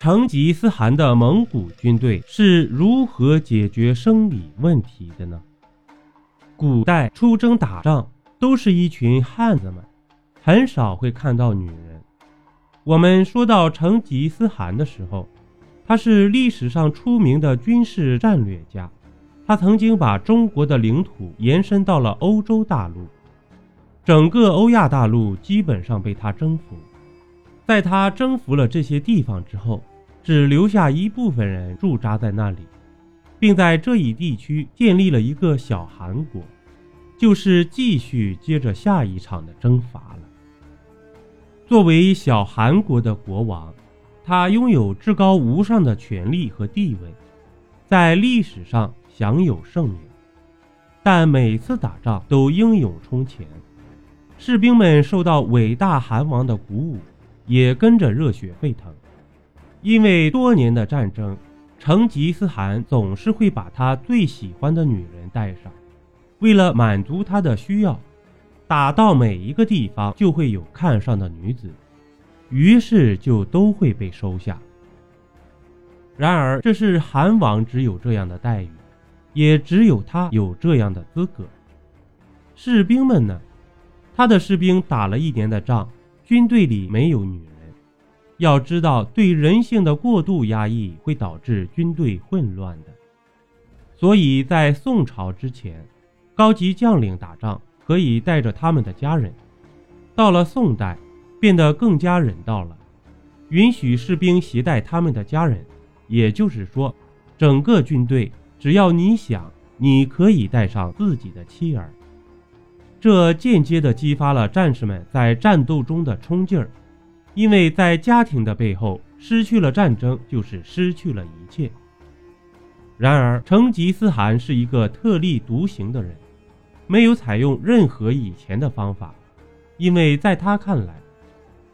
成吉思汗的蒙古军队是如何解决生理问题的呢？古代出征打仗都是一群汉子们，很少会看到女人。我们说到成吉思汗的时候，他是历史上出名的军事战略家，他曾经把中国的领土延伸到了欧洲大陆，整个欧亚大陆基本上被他征服。在他征服了这些地方之后，只留下一部分人驻扎在那里，并在这一地区建立了一个小韩国，就是继续接着下一场的征伐了。作为小韩国的国王，他拥有至高无上的权力和地位，在历史上享有盛名。但每次打仗都英勇冲前，士兵们受到伟大韩王的鼓舞，也跟着热血沸腾。因为多年的战争，成吉思汗总是会把他最喜欢的女人带上。为了满足他的需要，打到每一个地方就会有看上的女子，于是就都会被收下。然而，这是韩王只有这样的待遇，也只有他有这样的资格。士兵们呢？他的士兵打了一年的仗，军队里没有女。要知道，对人性的过度压抑会导致军队混乱的。所以在宋朝之前，高级将领打仗可以带着他们的家人；到了宋代，变得更加人道了，允许士兵携带他们的家人。也就是说，整个军队只要你想，你可以带上自己的妻儿。这间接地激发了战士们在战斗中的冲劲儿。因为在家庭的背后，失去了战争就是失去了一切。然而，成吉思汗是一个特立独行的人，没有采用任何以前的方法，因为在他看来，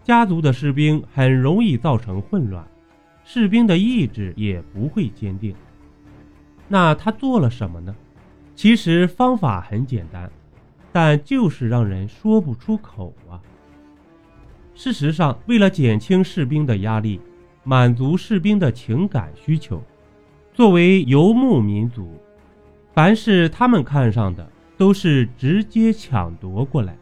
家族的士兵很容易造成混乱，士兵的意志也不会坚定。那他做了什么呢？其实方法很简单，但就是让人说不出口啊。事实上，为了减轻士兵的压力，满足士兵的情感需求，作为游牧民族，凡是他们看上的，都是直接抢夺过来。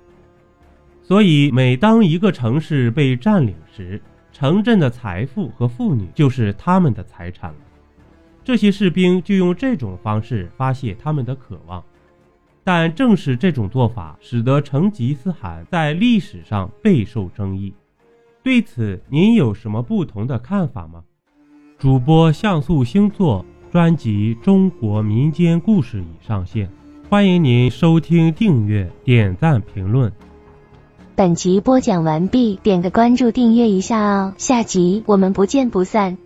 所以，每当一个城市被占领时，城镇的财富和妇女就是他们的财产了。这些士兵就用这种方式发泄他们的渴望。但正是这种做法，使得成吉思汗在历史上备受争议。对此，您有什么不同的看法吗？主播像素星座专辑《中国民间故事》已上线，欢迎您收听、订阅、点赞、评论。本集播讲完毕，点个关注，订阅一下哦，下集我们不见不散。